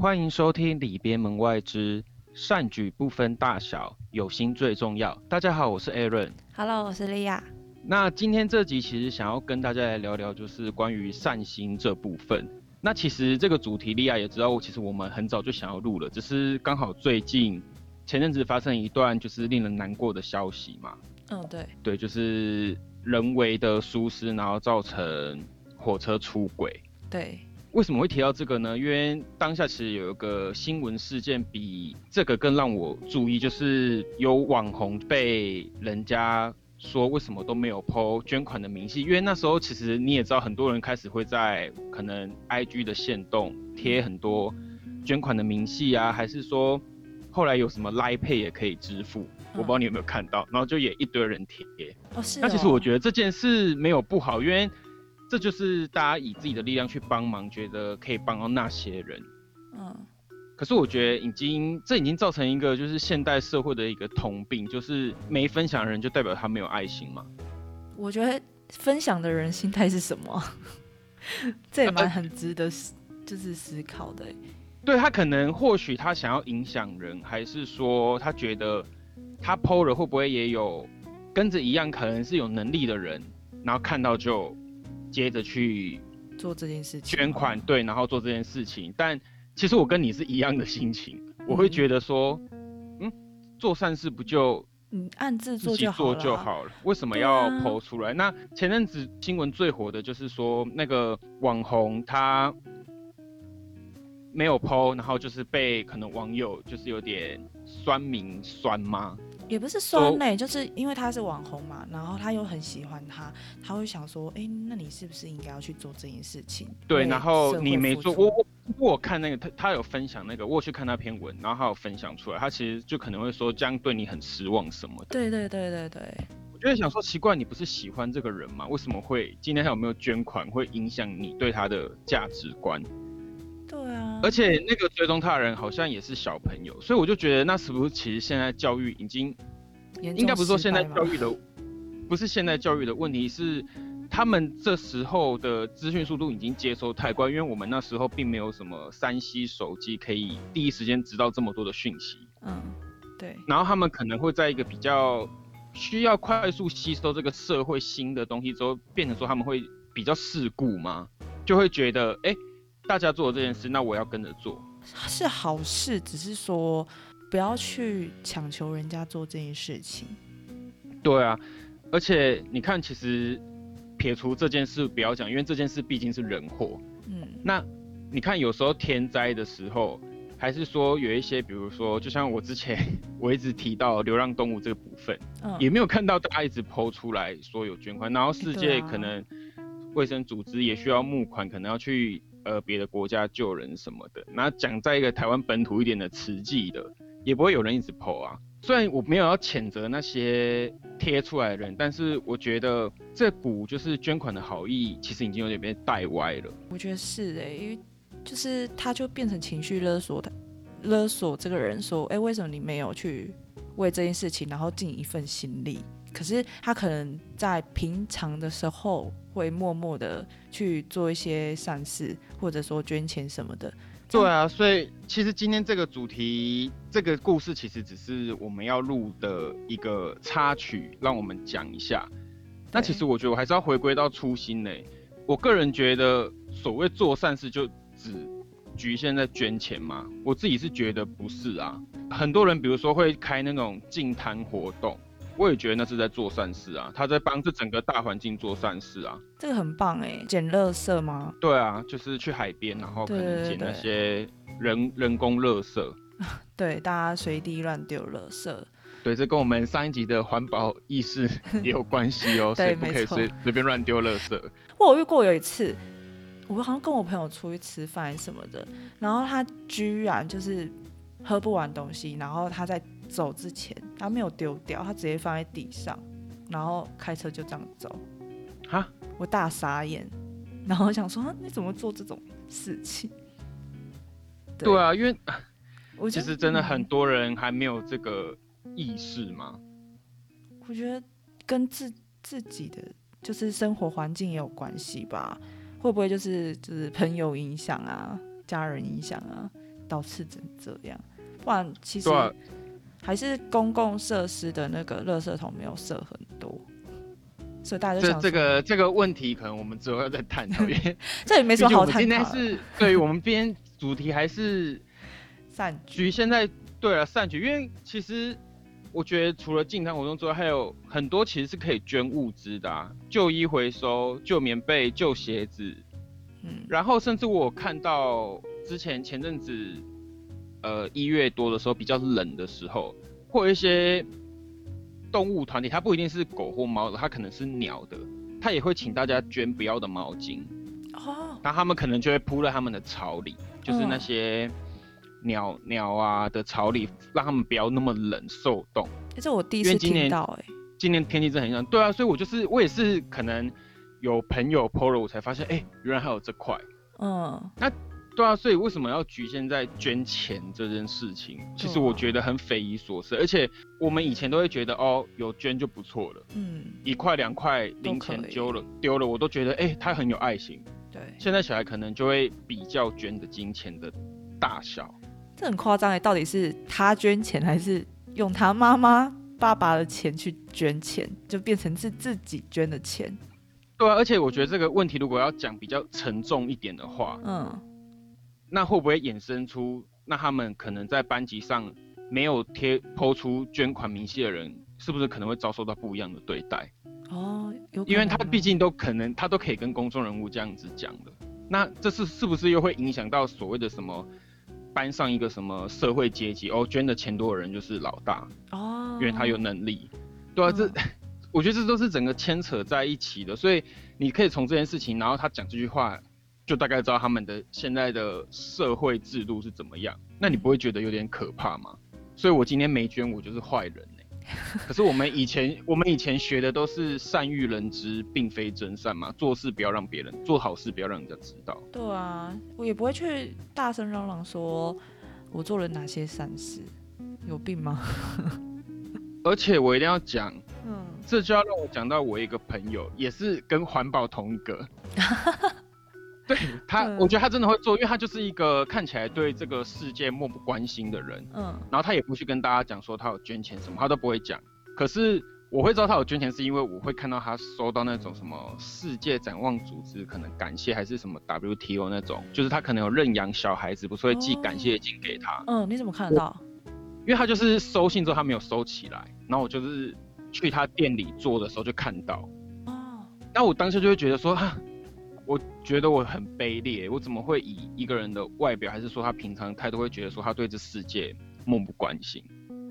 欢迎收听里边门外之善举不分大小，有心最重要。大家好，我是 Aaron。Hello，我是莉亚。那今天这集其实想要跟大家来聊聊，就是关于善心这部分。那其实这个主题，莉亚也知道，其实我们很早就想要录了，只是刚好最近前阵子发生一段就是令人难过的消息嘛。嗯，对，对，就是人为的疏失，然后造成火车出轨。对，为什么会提到这个呢？因为当下其实有一个新闻事件比这个更让我注意，就是有网红被人家说为什么都没有 PO 捐款的明细，因为那时候其实你也知道，很多人开始会在可能 IG 的线动贴很多捐款的明细啊，还是说后来有什么 Line Pay 也可以支付，我不知道你有没有看到，然后就也一堆人贴。哦是哦。那其实我觉得这件事没有不好，因为这就是大家以自己的力量去帮忙，觉得可以帮到那些人。嗯，可是我觉得已经这已经造成一个就是现代社会的一个通病，就是没分享的人就代表他没有爱心嘛。我觉得分享的人心态是什么？这也蛮很值得思就是思考的欸。对他可能或许他想要影响人，还是说他觉得他 PO 了会不会也有跟着一样可能是有能力的人，然后看到就接着去做这件事情，捐款，对，然后做这件事情。但其实我跟你是一样的心情，我会觉得说，嗯，做善事不就嗯暗自做就好做。就好了，为什么要啊剖出来？那前阵子新闻最火的就是说那个网红他没有剖，然后就是被可能网友就是有点酸民酸吗？也不是酸嘞，就是因为他是网红嘛，然后他又很喜欢他，他会想说，哎、那你是不是应该要去做这件事情？对，然后你没做，我我我看那个他他有分享那个，我有去看那篇文，然后他有分享出来，他其实就可能会说这样对你很失望什么的。对对对对对，我就会想说，奇怪，你不是喜欢这个人吗？为什么会今天他有没有捐款会影响你对他的价值观？对啊，而且那个追踪他的人好像也是小朋友，所以我就觉得那是不是其实现在教育已经应该不是说现在教育的，不是现在教育的问题，是他们这时候的资讯速度已经接收太快，因为我们那时候并没有什么三 C 手机可以第一时间知道这么多的讯息，嗯，对，然后他们可能会在一个比较需要快速吸收这个社会新的东西之后，变成说他们会比较世故嘛？就会觉得哎。诶大家做这件事，那我要跟着做。是好事，只是说不要去强求人家做这件事情。对啊，而且你看，其实撇除这件事不要讲，因为这件事毕竟是人祸。嗯，那你看，有时候天灾的时候，还是说有一些，比如说，就像我之前 我一直提到流浪动物这个部分，嗯也没有看到大家一直抛出来说有捐款，然后世界可能卫生组织也需要募款，可能要去呃别的国家救人什么的。那讲在一个台湾本土一点的慈济的，也不会有人一直抛啊。虽然我没有要谴责那些贴出来的人，但是我觉得这股就是捐款的好意，其实已经有点被带歪了。我觉得是哎、因为就是他就变成情绪勒索他，勒索这个人说，哎、为什么你没有去为这件事情，然后尽一份心力？可是他可能在平常的时候会默默的去做一些善事，或者说捐钱什么的。对啊，所以其实今天这个主题，这个故事其实只是我们要录的一个插曲，让我们讲一下。那其实我觉得我还是要回归到初心呢。我个人觉得，所谓做善事就只局限在捐钱嘛？我自己是觉得不是啊。很多人比如说会开那种净滩活动，我也觉得那是在做善事啊，他在帮这整个大环境做善事啊。这个很棒哎、捡垃圾吗？对啊，就是去海边，然后可对能捡那些人人工垃圾。对，大家随地乱丢垃圾。对，这跟我们上一集的环保意识 也有关系哦，所以对不可以随随便乱丢垃圾。我有遇过有一次，我好像跟我朋友出去吃饭什么的，然后他居然就是喝不完东西，然后他在走之前他没有丢掉，他直接放在地上，然后开车就这样走，哈，我大傻眼，然后想说啊你怎么做这种事情？对，啊，因为我其实真的很嗯多人还没有这个意识嘛。我觉得跟自自己的就是生活环境也有关系吧，会不会就是就是朋友影响啊，家人影响啊？导致成这样。不然其实啊还是公共设施的那个垃圾桶没有设很多，所以大家就这这个这个问题，可能我们之后要再探讨，因为这也没什么好探毕竟我们今天。是对于我们今天主题还是散局。现在对了善举，因为其实我觉得除了进餐活动之外，还有很多其实是可以捐物资的、啊，旧衣回收、旧棉被、旧鞋子，嗯，然后甚至我看到之前前阵子，呃一月多的时候比较冷的时候，会有一些动物团体，它不一定是狗或猫的，它可能是鸟的，它也会请大家捐不要的毛巾，哦，然后他们可能就会铺在他们的巢里，就是那嗯些鸟、鸟啊的巢里，让他们不要那么冷受冻。欸这我第一次听到、哎，今年天气真的很像，对啊，所以我就是我也是可能有朋友 PO 了，我才发现，哎、原来还有这块。嗯，对啊，所以为什么要局限在捐钱这件事情？其实我觉得很匪夷所思，而且我们以前都会觉得哦，有捐就不错了，嗯，一块两块零钱丢了丢了，我都觉得哎、他很有爱心。对，现在小孩可能就会比较捐的金钱的大小。这很夸张哎，到底是他捐钱还是用他妈妈、爸爸的钱去捐钱，就变成是自己捐的钱？对啊，而且我觉得这个问题如果要讲比较沉重一点的话，嗯，那会不会衍生出那他们可能在班级上没有贴抛出捐款明细的人，是不是可能会遭受到不一样的对待？哦，有可因为他毕竟都可能，他都可以跟公众人物这样子讲的，那这是是不是又会影响到所谓的什么班上一个什么社会阶级？哦，捐的钱多的人就是老大，哦，因为他有能力。对啊，这嗯 我觉得这都是整个牵扯在一起的，所以你可以从这件事情，然后他讲这句话，就大概知道他们的现在的社会制度是怎么样。那你不会觉得有点可怕吗？所以我今天没捐，我就是坏人呢、可是我们以前我们以前学的都是善欲人知，并非真善嘛，做事不要让别人做好事，不要让人家知道。对啊，我也不会去大声嚷嚷说我做了哪些善事，有病吗？而且我一定要讲，嗯，这就要让我讲到我一个朋友，也是跟环保同一个。对他，嗯我觉得他真的会做，因为他就是一个看起来对这个世界漠不关心的人，嗯，然后他也不去跟大家讲说他有捐钱什么，他都不会讲。可是我会知道他有捐钱，是因为我会看到他收到那种什么世界展望组织可能感谢，还是什么 WTO 那种，就是他可能有认养小孩子，不是会寄哦感谢金给他，嗯，你怎么看得到？因为他就是收信之后他没有收起来，然后我就是去他店里做的时候就看到，哦，那我当时就会觉得说，哈，我觉得我很卑劣，我怎么会以一个人的外表，还是说他平常态度，会觉得说他对这世界漠不关心？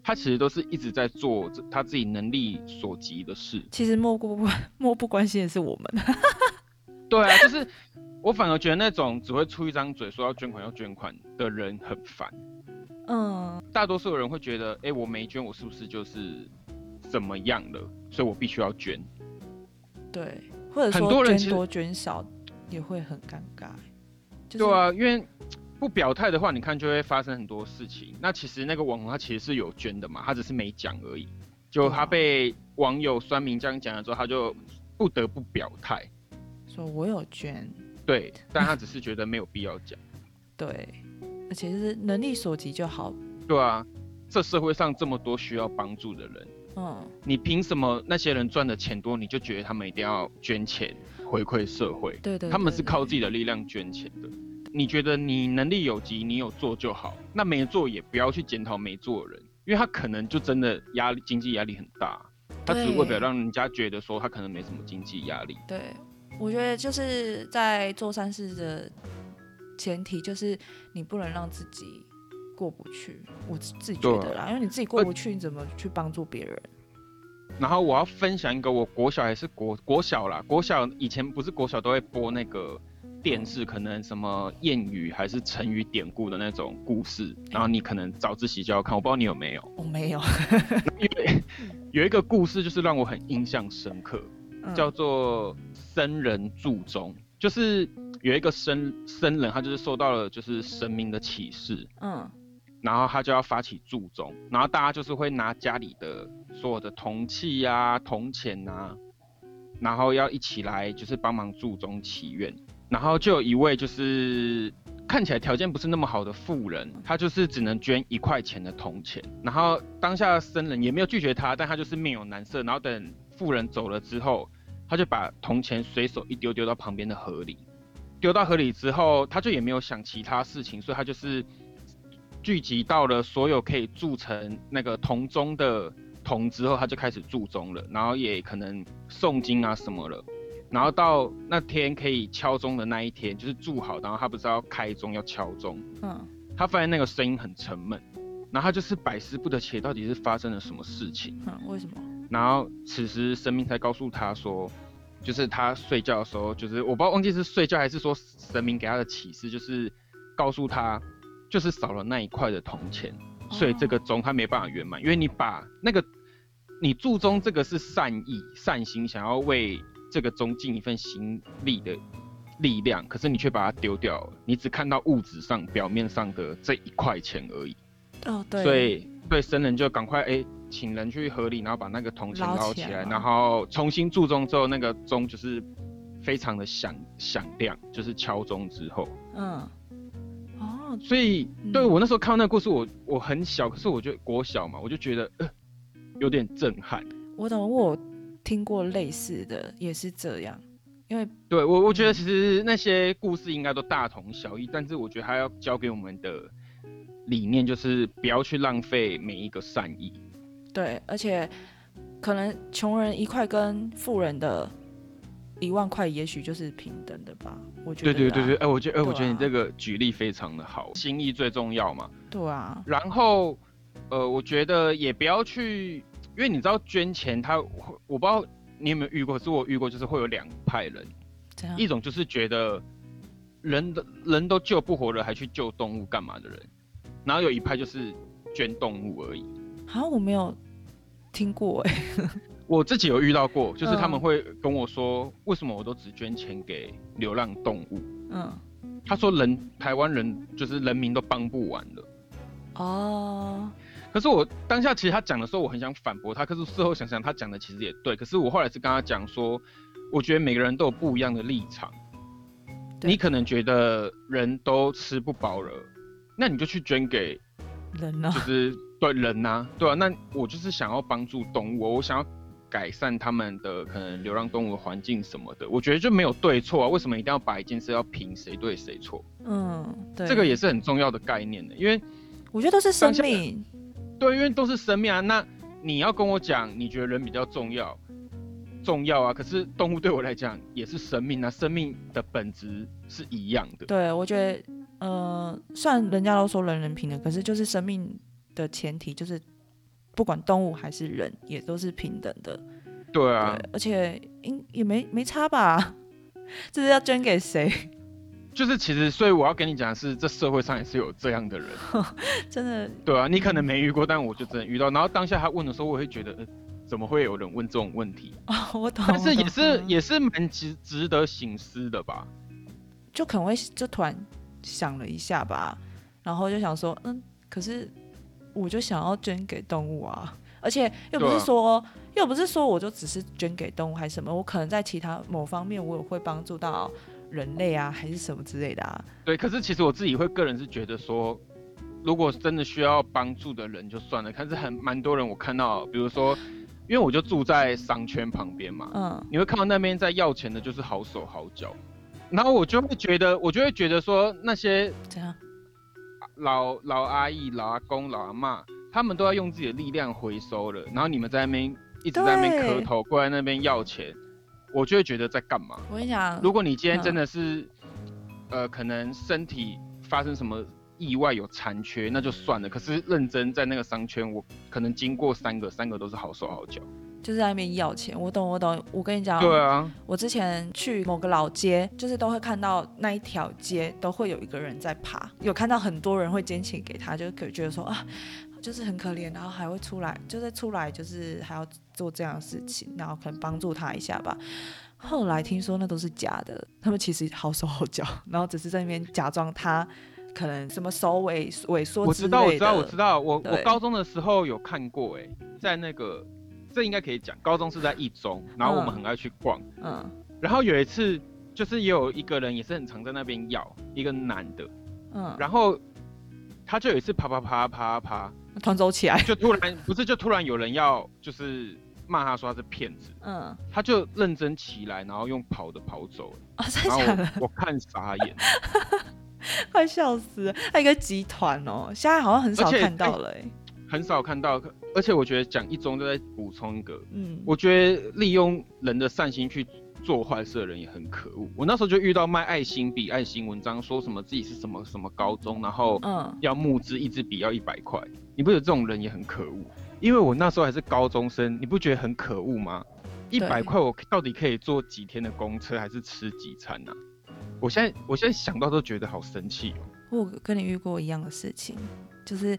他其实都是一直在做这他自己能力所及的事。其实漠不关 漠不关心的是我们。对啊，就是我反而觉得那种只会出一张嘴说要捐款要捐款的人很烦。嗯，大多数的人会觉得，哎、我没捐，我是不是就是怎么样了？所以我必须要捐。对，或者很说多人多捐少也会很尴尬。就是、对啊，因为不表态的话，你看就会发生很多事情。那其实那个网红他其实是有捐的嘛，他只是没讲而已。就他被网友酸民这样讲了之后，他就不得不表态。说我有捐，对，但他只是觉得没有必要讲。对，而且就是能力所及就好。对啊，这社会上这么多需要帮助的人，嗯，你凭什么那些人赚的钱多，你就觉得他们一定要捐钱回馈社会？对对他们是靠自己。的力量捐钱的。你觉得你能力有及，你有做就好，那没做也不要去检讨没做的人，因为他可能就真的压力经济压力很大，他只是为了让人家觉得说他可能没什么经济压力。对，我觉得就是在做善事的前提，就是你不能让自己过不去。我自自己觉得啦，因为你自己过不去，你怎么去帮助别人？然后我要分享一个我国小还是国国小啦，国小以前不是国小都会播那个电视，可能什么谚语还是成语典故的那种故事，然后你可能早自习就要看，我不知道你有没有。我、没有，因为有一个故事就是让我很印象深刻，嗯叫做僧人注中，就是有一个僧僧人，他就是受到了就是神明的启示，嗯然后他就要发起祝宗，然后大家就是会拿家里的所有的铜器呀、铜钱啊，然后要一起来就是帮忙祝宗祈愿，然后就有一位就是看起来条件不是那么好的富人，他就是只能捐一块钱的铜钱，然后当下僧人也没有拒绝他，但他就是面有难色，然后等富人走了之后，他就把铜钱随手一丢，丢到旁边的河里，丢到河里之后，他就也没有想其他事情，所以他就是聚集到了所有可以铸成那个铜钟的铜之后，他就开始铸钟了，然后也可能诵经啊什么了。然后到那天可以敲钟的那一天，就是铸好，然后他不是要开钟要敲钟，嗯，他发现那个声音很沉闷，然后他就是百思不得其解，到底是发生了什么事情？嗯，为什么？然后此时神明才告诉他说，就是他睡觉的时候，就是我不知道忘记是睡觉还是说神明给他的启示，就是告诉他，就是少了那一块的铜钱，所以这个钟它没办法圆满，因为你把那个你注重这个是善意善心，想要为。这个钟尽一份心力的力量，可是你却把它丢掉了。你只看到物质上表面上的这一块钱而已。哦，对。所以，对僧人就赶快哎，请人去河里，然后把那个铜钱捞起来，然后重新铸钟之后，那个钟就是非常的响响亮，就是敲钟之后。嗯。哦。所以，对我那时候看到那个故事，我我很小，可是我觉得国小嘛，我就觉得呃有点震撼。我懂我。听过类似的也是这样，因为对我我觉得其实那些故事应该都大同小异，但是我觉得他要教给我们的理念就是不要去浪费每一个善意。对，而且可能穷人一块跟富人的一万块也许就是平等的吧，我觉得。对对对对，哎，我觉得哎，我觉得你这个举例非常的好，心意最重要嘛。对啊。然后呃，我觉得也不要去。因为你知道捐钱，他我不知道你有没有遇过，是我遇过，就是会有两派人，一种就是觉得人的人都救不活了，还去救动物干嘛的人，然后有一派就是捐动物而已。好，我没有听过哎，我自己有遇到过，就是他们会跟我说，为什么我都只捐钱给流浪动物？嗯，他说人台湾人就是人民都帮不完了。哦。可是我当下其实他讲的时候，我很想反驳他。可是事后想想，他讲的其实也对。可是我后来是跟他讲说，我觉得每个人都有不一样的立场。你可能觉得人都吃不饱了，那你就去捐给人呢？就是对人呐，对啊。那我就是想要帮助动物，我想要改善他们的可能流浪动物的环境什么的。我觉得就没有对错啊。为什么一定要把一件事要评谁对谁错？嗯，对。这个也是很重要的概念的，因为我觉得都是生命。对，因为都是生命啊。那你要跟我讲，你觉得人比较重要，重要啊。可是动物对我来讲也是生命啊，生命的本质是一样的。对，我觉得，呃，虽然人家都说人人平等，可是就是生命的前提就是，不管动物还是人，也都是平等的。对啊，而且应也没没差吧？这是要捐给谁？就是，其实，所以我要跟你讲的是，这社会上也是有这样的人，真的。对啊，你可能没遇过，但我就真的遇到。然后当下他问的时候，我会觉得，怎么会有人问这种问题？哦，我懂。但是也是也是蛮值值得醒思的吧？就可能会就突然想了一下吧，然后就想说，嗯，可是我就想要捐给动物啊，而且又不是说又不是说我就只是捐给动物还是什么，我可能在其他某方面我也会帮助到。人类啊，还是什么之类的啊？对，可是其实我自己会个人是觉得说，如果真的需要帮助的人就算了。可是很蛮多人，我看到，比如说，因为我就住在商圈旁边嘛，嗯，你会看到那边在要钱的，就是好手好脚，然后我就会觉得，我就会觉得说，那些怎样，老老阿姨、老阿公、老阿妈，他们都要用自己的力量回收了，然后你们在那边一直在那边磕头，跪在那边要钱。我就会觉得在干嘛？我跟你讲，如果你今天真的是，呃，可能身体发生什么意外有残缺，那就算了。可是认真在那个商圈，我可能经过三个，三个都是好手好脚，就是在那边要钱。我懂，我懂。我跟你讲，对啊，我之前去某个老街，就是都会看到那一条街都会有一个人在爬，有看到很多人会捐钱给他，就可觉得说啊。就是很可怜，然后还会出来，就是出来就是还要做这样的事情，然后可能帮助他一下吧。后来听说那都是假的，他们其实好手好脚，然后只是在那边假装他可能什么手萎萎缩我知道，我知道，我知道，我我高中的时候有看过，哎，在那个这应该可以讲，高中是在一中，然后我们很爱去逛，嗯，然后有一次就是也有一个人也是很常在那边要一个男的。嗯，然后他就有一次爬爬爬爬爬，团走起来，就突然不是就突然有人要就是骂他说他是骗子，嗯，他就认真起来，然后用跑的跑走了，啊，真然后的的？我我看傻眼，快笑死了！还有一个集团哦，现在好像很少看到了哎。很少看到，而且我觉得讲一中就在补充一个，嗯，我觉得利用人的善心去做坏事的人也很可恶。我那时候就遇到卖爱心笔、爱心文章，说什么自己是什么什么高中，然后嗯，要募资一支笔要一百块，你不觉得这种人也很可恶？因为我那时候还是高中生，你不觉得很可恶吗？一百块我到底可以坐几天的公车，还是吃几餐呢、我现在我现在想到都觉得好生气哦。我跟你遇过一样的事情，就是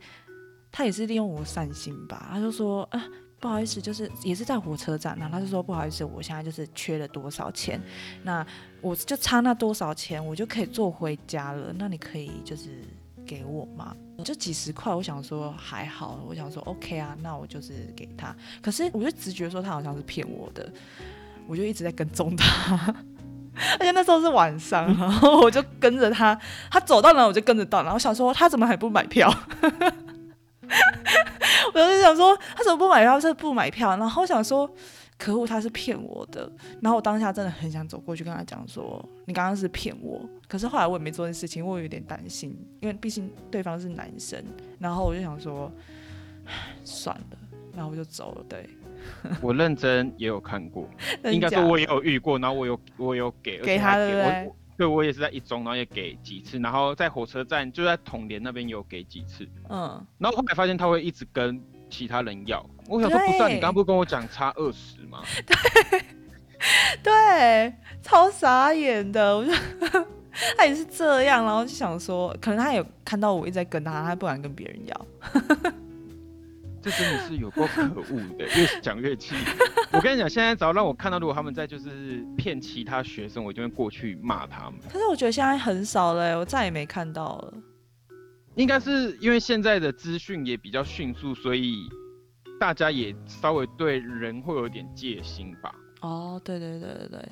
他也是利用我善心吧，他就说啊。不好意思，就是也是在火车站，然后他就说不好意思，我现在就是缺了多少钱，那我就差那多少钱，我就可以坐回家了。那你可以就是给我吗？就几十块，我想说还好，我想说 OK 啊，那我就是给他。可是我就直觉说他好像是骗我的，我就一直在跟踪他。而且那时候是晚上，然后我就跟着他，他走到哪我就跟着到哪，然后想说他怎么还不买票？我就想说他怎么不买票？是不买票？然后我想说可恶，他是骗我的。然后我当下真的很想走过去跟他讲说你刚刚是骗我。可是后来我也没做这件事情，我有点担心，因为毕竟对方是男生。然后我就想说算了，然后我就走了。对，我认真也有看过，应该说我也有遇过，然后我有我有给，给他对不我对我也是在一中，然后也给几次，然后在火车站就在统联那边有给几次，嗯，然后后来发现他会一直跟其他人要，我想说不是、啊，你刚刚不是跟我讲差二十吗？对，超傻眼的，我就他也是这样，然后就想说，可能他有看到我一直在跟他，他不敢跟别人要。这真的是有够可恶的，越讲越气。我跟你讲，现在只要让我看到，如果他们在就是骗其他学生，我就会过去骂他们。可是我觉得现在很少了，欸我再也没看到了。应该是因为现在的资讯也比较迅速，所以大家也稍微对人会有点戒心吧。哦，对对对对对，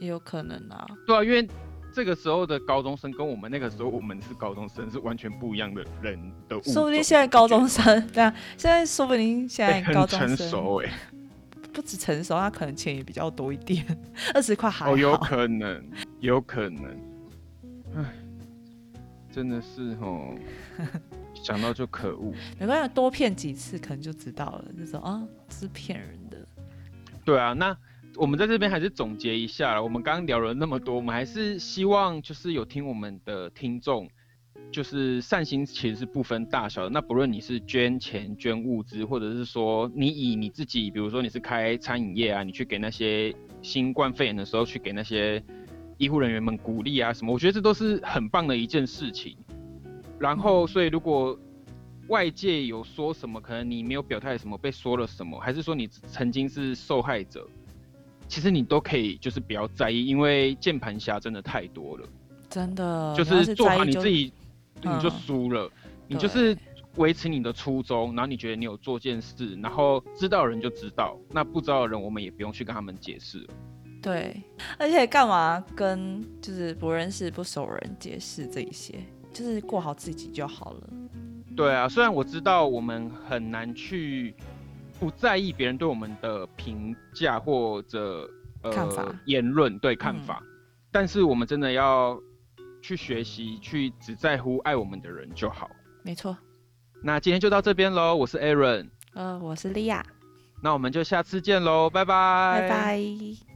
也有可能啊。对啊，因为这个时候的高中生跟我们那个时候我们是高中生是完全不一样的人的物。说不定现在高中生，对啊，现在说不定现在高中生、熟哎、不止成熟，他可能钱也比较多一点，二十块还好。哦，有可能，有可能。唉，真的是哦，想到就可恶。没关系，多骗几次可能就知道了，就说啊是骗人的。对啊，那我们在这边还是总结一下，我们刚刚聊了那么多，我们还是希望就是有听我们的听众，就是善心其实是不分大小的。那不论你是捐钱、捐物资，或者是说你以你自己，比如说你是开餐饮业啊，你去给那些新冠肺炎的时候去给那些医护人员们鼓励啊什么，我觉得这都是很棒的一件事情。然后，所以如果外界有说什么，可能你没有表态什么，被说了什么，还是说你曾经是受害者，其实你都可以就是不要在意，因为键盘侠真的太多了，真的，就是做好你自己，嗯你就输了，你就是维持你的初衷，然后你觉得你有做件事，然后知道的人就知道，那不知道的人我们也不用去跟他们解释。对，而且干嘛跟就是不认识、不熟人解释这一些，就是过好自己就好了。对啊，虽然我知道我们很难去不在意别人对我们的评价或者看法呃言论对看嗯。法，但是我们真的要去学习，去只在乎爱我们的人就好。没错，那今天就到这边喽，我是 Aaron，呃，我是莉亚，那我们就下次见喽，拜拜，拜拜